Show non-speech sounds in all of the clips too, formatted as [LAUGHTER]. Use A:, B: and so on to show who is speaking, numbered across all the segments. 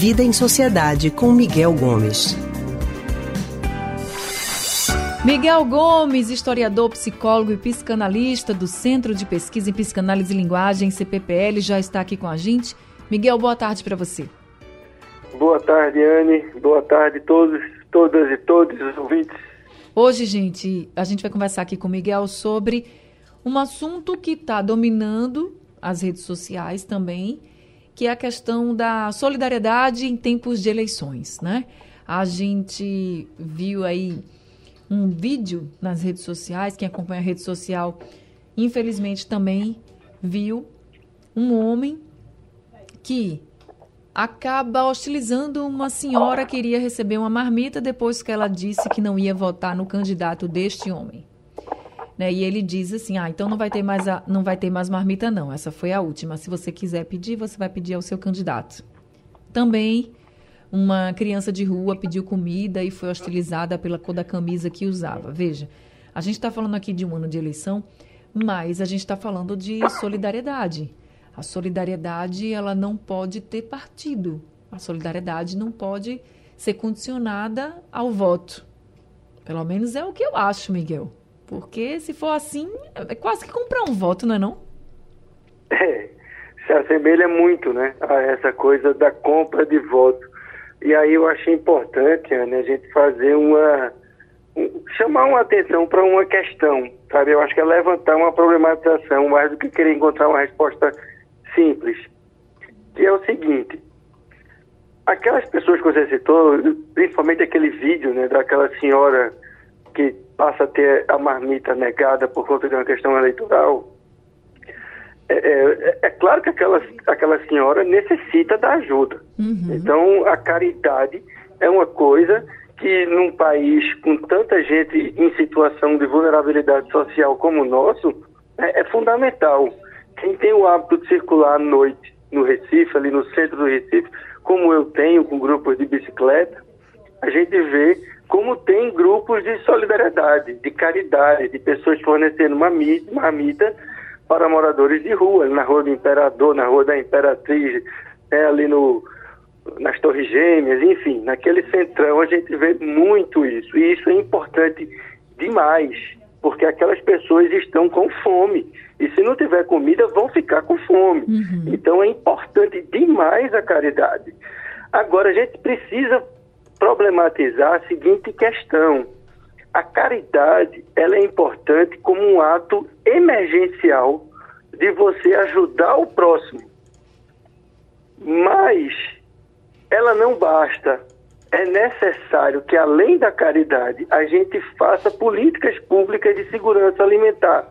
A: Vida em Sociedade com Miguel Gomes.
B: Miguel Gomes, historiador, psicólogo e psicanalista do Centro de Pesquisa em Psicanálise e Linguagem, CPPL, já está aqui com a gente. Miguel, boa tarde para você.
C: Boa tarde, Anne. Boa tarde todos, todas e todos os ouvintes.
B: Hoje, gente, a gente vai conversar aqui com o Miguel sobre um assunto que está dominando as redes sociais também, que é a questão da solidariedade em tempos de eleições, né? A gente viu aí um vídeo nas redes sociais, quem acompanha a rede social, infelizmente também viu um homem que acaba hostilizando uma senhora que iria receber uma marmita depois que ela disse que não ia votar no candidato deste homem. Né? E ele diz assim: "Ah, então não vai ter mais a, não vai ter mais marmita não. Essa foi a última. Se você quiser pedir, você vai pedir ao seu candidato." Também uma criança de rua pediu comida e foi hostilizada pela cor da camisa que usava. Veja, a gente está falando aqui de um ano de eleição, mas a gente está falando de solidariedade. A solidariedade ela não pode ter partido. A solidariedade não pode ser condicionada ao voto. Pelo menos é o que eu acho, Miguel. Porque se for assim, é quase que comprar um voto, não é não?
C: É, se assemelha muito, né, a essa coisa da compra de voto. E aí eu achei importante, Ana, a gente fazer uma. Um, chamar uma atenção para uma questão, sabe? Eu acho que é levantar uma problematização mais do que querer encontrar uma resposta simples. Que é o seguinte: aquelas pessoas que você citou, principalmente aquele vídeo né, daquela senhora que passa a ter a marmita negada por conta de uma questão eleitoral. É, é, é, claro que aquela, aquela senhora necessita da ajuda. Uhum. Então, a caridade é uma coisa que, num país com tanta gente em situação de vulnerabilidade social como o nosso, é, é fundamental. Quem tem o hábito de circular à noite no Recife, ali no centro do Recife, como eu tenho com grupos de bicicleta, a gente vê como tem grupos de solidariedade, de caridade, de pessoas fornecendo marmita, marmita para moradores de rua, na Rua do Imperador, na Rua da Imperatriz, é, ali no, nas Torres Gêmeas, enfim, naquele centrão a gente vê muito isso. E isso é importante demais, porque aquelas pessoas estão com fome. E se não tiver comida, vão ficar com fome. Uhum. Então é importante demais a caridade. Agora, a gente precisa problematizar a seguinte questão a caridade ela é importante como um ato emergencial de você ajudar o próximo. Mas ela não basta. É necessário que, além da caridade, a gente faça políticas públicas de segurança alimentar.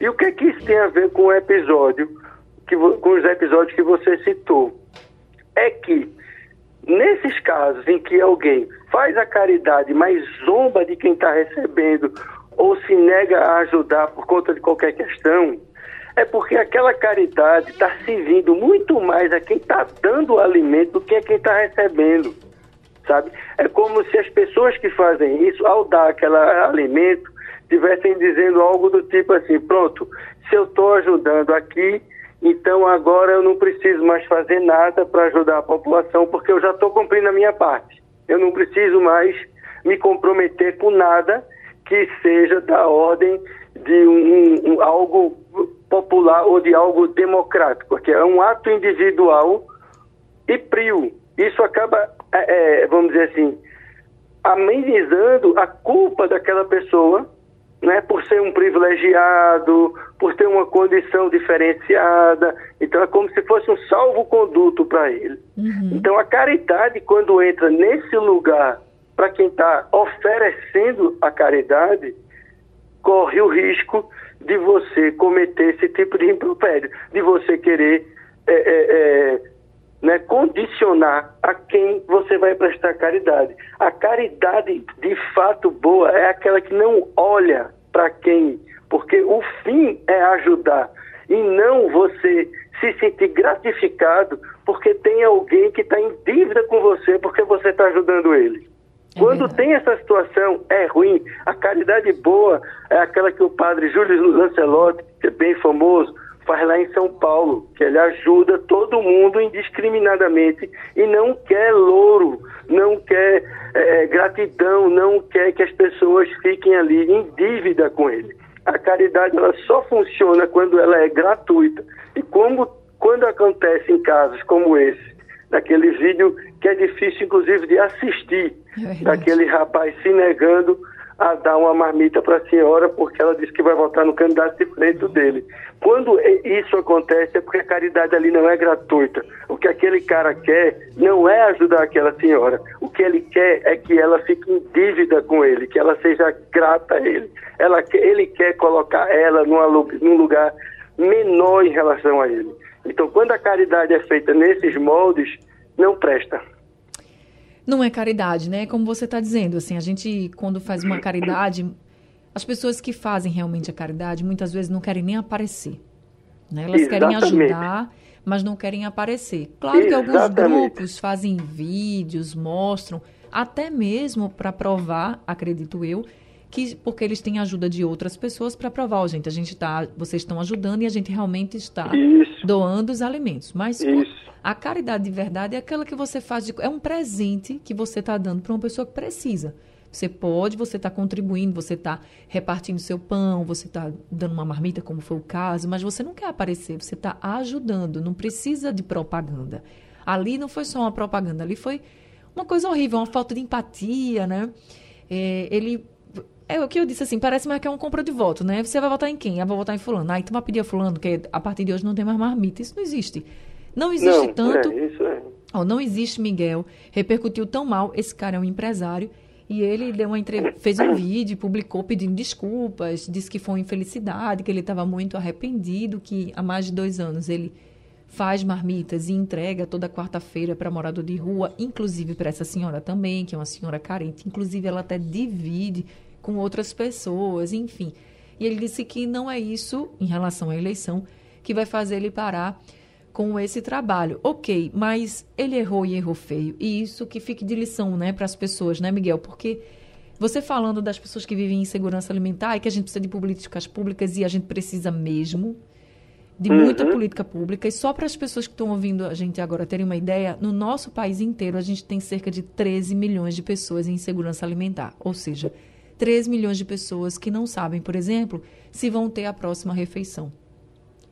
C: E o que, é que isso tem a ver com o episódio, que, com os episódios que você citou? É que Nesses casos em que alguém faz a caridade, mas zomba de quem está recebendo ou se nega a ajudar por conta de qualquer questão, é porque aquela caridade está servindo muito mais a quem está dando o alimento do que a quem está recebendo, sabe? É como se as pessoas que fazem isso, ao dar aquele alimento, estivessem dizendo algo do tipo assim, pronto, se eu estou ajudando aqui, então agora eu não preciso mais fazer nada para ajudar a população, porque eu já estou cumprindo a minha parte. Eu não preciso mais me comprometer com nada que seja da ordem de um, um, algo popular ou de algo democrático, porque é um ato individual e frio. Isso acaba, é, é, vamos dizer assim, amenizando a culpa daquela pessoa né, por ser um privilegiado, por ter uma condição diferenciada. Então é como se fosse um salvo-conduto para ele. Uhum. Então a caridade, quando entra nesse lugar para quem está oferecendo a caridade, corre o risco de você cometer esse tipo de impropério, de você querer a quem você vai prestar caridade. A caridade de fato boa é aquela que não olha para quem, porque o fim é ajudar e não você se sentir gratificado porque tem alguém que está em dívida com você porque você está ajudando ele. É Quando tem essa situação, é ruim. A caridade boa é aquela que o padre Júlio Lancelotti, que é bem famoso, faz lá em São Paulo, que ele ajuda todo mundo indiscriminadamente e não quer louro, não quer é, gratidão, não quer que as pessoas fiquem ali em dívida com ele. A caridade ela só funciona quando ela é gratuita. E como quando acontece em casos como esse, daquele vídeo que é difícil inclusive de assistir, é daquele rapaz se negando a dar uma marmita para a senhora porque ela disse que vai votar no candidato diferente dele. Quando isso acontece é porque a caridade ali não é gratuita. O que aquele cara quer não é ajudar aquela senhora. O que ele quer é que ela fique em dívida com ele, que ela seja grata a ele. Ela, ele quer colocar ela numa, num lugar menor em relação a ele. Então, quando a caridade é feita nesses moldes, não presta
B: não é caridade, né? Como você está dizendo, assim, a gente quando faz uma caridade, as pessoas que fazem realmente a caridade muitas vezes não querem nem aparecer, né? Elas Exatamente. querem ajudar, mas não querem aparecer. Claro que alguns grupos fazem vídeos, mostram, até mesmo para provar, acredito eu, que porque eles têm ajuda de outras pessoas para provar, oh, gente, a gente tá, vocês estão ajudando e a gente realmente está Isso. doando os alimentos. Mas Isso. a caridade de verdade é aquela que você faz, de, é um presente que você está dando para uma pessoa que precisa. Você pode, você está contribuindo, você está repartindo seu pão, você está dando uma marmita, como foi o caso, mas você não quer aparecer, você está ajudando, não precisa de propaganda. Ali não foi só uma propaganda, ali foi uma coisa horrível, uma falta de empatia, né? É, ele é o que eu disse assim, parece mais que é uma compra de voto, né? Você vai votar em quem? Ah, vou votar em fulano. Ah, então vai pedir a fulano, que a partir de hoje não tem mais marmita. Isso não existe. Não existe não, tanto... É, isso é. Oh, não existe, Miguel. Repercutiu tão mal. Esse cara é um empresário. E ele deu uma entre... fez um vídeo, publicou pedindo desculpas, disse que foi uma infelicidade, que ele estava muito arrependido, que há mais de dois anos ele faz marmitas e entrega toda quarta-feira para morador de rua, inclusive para essa senhora também, que é uma senhora carente. Inclusive, ela até divide com outras pessoas, enfim. E ele disse que não é isso, em relação à eleição, que vai fazer ele parar com esse trabalho. Ok, mas ele errou e errou feio. E isso que fique de lição né, para as pessoas, né, Miguel? Porque você falando das pessoas que vivem em segurança alimentar e que a gente precisa de políticas públicas e a gente precisa mesmo de muita uhum. política pública. E só para as pessoas que estão ouvindo a gente agora terem uma ideia, no nosso país inteiro a gente tem cerca de 13 milhões de pessoas em insegurança alimentar. Ou seja, 3 milhões de pessoas que não sabem, por exemplo, se vão ter a próxima refeição.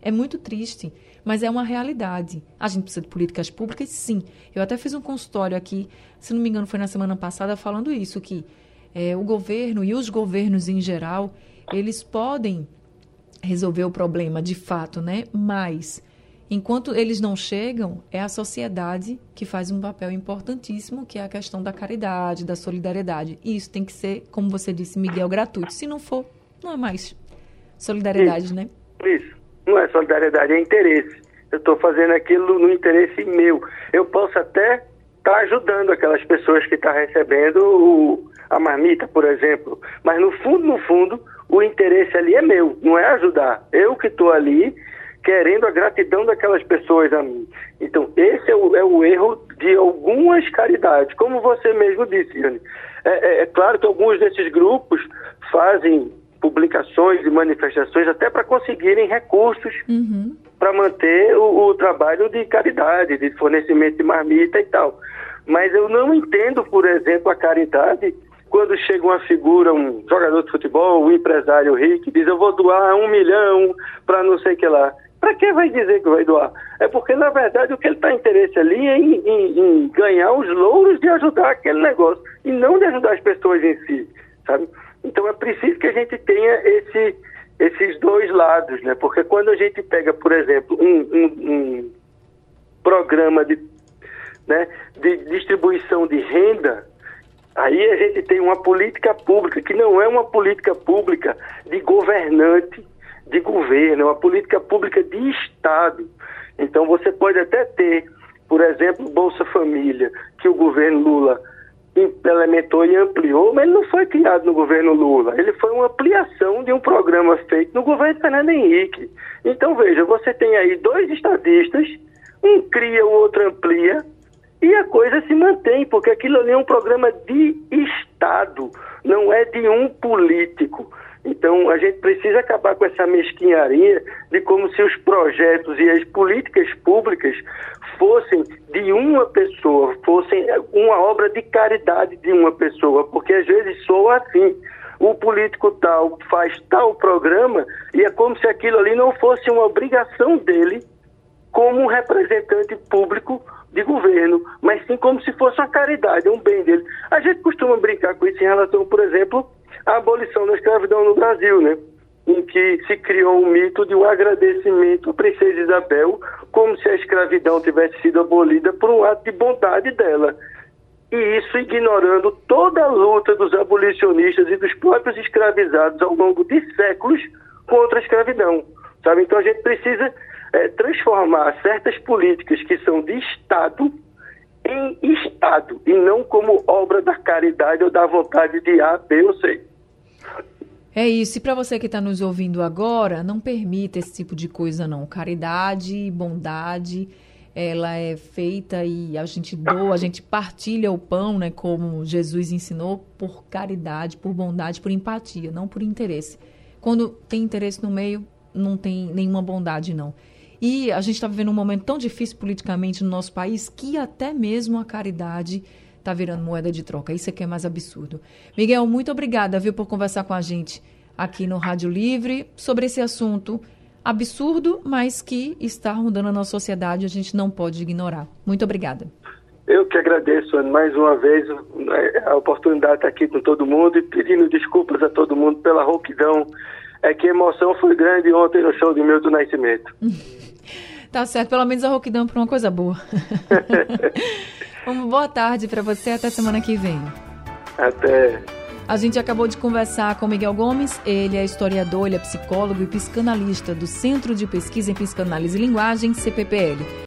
B: É muito triste, mas é uma realidade. A gente precisa de políticas públicas, sim. Eu até fiz um consultório aqui, se não me engano, foi na semana passada, falando isso, que é, o governo e os governos em geral, eles podem resolver o problema de fato, né? Mas Enquanto eles não chegam, é a sociedade que faz um papel importantíssimo, que é a questão da caridade, da solidariedade. E isso tem que ser, como você disse, Miguel, gratuito. Se não for, não é mais solidariedade,
C: isso,
B: né?
C: Isso. Não é solidariedade, é interesse. Eu estou fazendo aquilo no interesse meu. Eu posso até estar tá ajudando aquelas pessoas que estão tá recebendo o, a marmita, por exemplo. Mas no fundo, no fundo, o interesse ali é meu, não é ajudar. Eu que estou ali querendo a gratidão daquelas pessoas a mim. Então, esse é o, é o erro de algumas caridades, como você mesmo disse, Yane. É, é, é claro que alguns desses grupos fazem publicações e manifestações até para conseguirem recursos uhum. para manter o, o, trabalho de caridade, de fornecimento de marmita e tal. Mas eu não entendo, por exemplo, a caridade quando chega uma figura, um jogador de futebol, um empresário rico, diz eu vou doar um milhão para não sei o que lá. Para que vai dizer que vai doar? É porque, na verdade, o que ele está interesse ali é em, em, em, ganhar os louros de ajudar aquele negócio e não de ajudar as pessoas em si, sabe? Então é preciso que a gente tenha esse, esses dois lados, né? Porque quando a gente pega, por exemplo, um, um, um programa de, né, de distribuição de renda, aí a gente tem uma política pública que não é uma política pública de governante, de governo, é uma política pública de Estado. Então você pode até ter, por exemplo, Bolsa Família, que o governo Lula implementou e ampliou, mas ele não foi criado no governo Lula. Ele foi uma ampliação de um programa feito no governo Fernando Henrique. Então veja, você tem aí dois estadistas, um cria, o outro amplia, e a coisa se mantém, porque aquilo ali é um programa de Estado, não é de um político. Então, a gente precisa acabar com essa mesquinharia de como se os projetos e as políticas públicas fossem de uma pessoa, fossem uma obra de caridade de uma pessoa, porque às vezes soa assim. O político tal faz tal programa e é como se aquilo ali não fosse uma obrigação dele como representante público de governo, mas sim como se fosse uma caridade, um bem dele. A gente costuma brincar com isso em relação, por exemplo, à abolição da escravidão no Brasil, né? Em que se criou um mito de um agradecimento à princesa Isabel, como se a escravidão tivesse sido abolida por um ato de bondade dela. E isso ignorando toda a luta dos abolicionistas e dos próprios escravizados ao longo de séculos contra a escravidão. Sabe? Então a gente precisa é, transformar certas políticas que são de Estado em Estado e não como obra da caridade ou da vontade de A, B ou C.
B: É isso. E para você que está nos ouvindo agora, não permita esse tipo de coisa, não. Caridade, bondade, ela é feita e a gente doa, a gente partilha o pão, né? Como Jesus ensinou, por caridade, por bondade, por empatia, não por interesse. Quando tem interesse no meio, não tem nenhuma bondade, não. E a gente está vivendo um momento tão difícil politicamente no nosso país que até mesmo a caridade está virando moeda de troca. Isso é que é mais absurdo. Miguel, muito obrigada, viu, por conversar com a gente aqui no Rádio Livre sobre esse assunto absurdo, mas que está rondando a nossa sociedade, a gente não pode ignorar. Muito obrigada.
C: Eu que agradeço, Ana, mais uma vez a oportunidade de estar aqui com todo mundo e pedindo desculpas a todo mundo pela rouquidão. É que a emoção foi grande ontem no show de Milton Nascimento. [LAUGHS]
B: Tá certo, pelo menos a rouquidão para uma coisa boa. [LAUGHS] uma boa tarde para você, até semana que vem.
C: Até.
B: A gente acabou de conversar com Miguel Gomes, ele é historiador, ele é psicólogo e psicanalista do Centro de Pesquisa em Psicanálise e Linguagem, CPPL.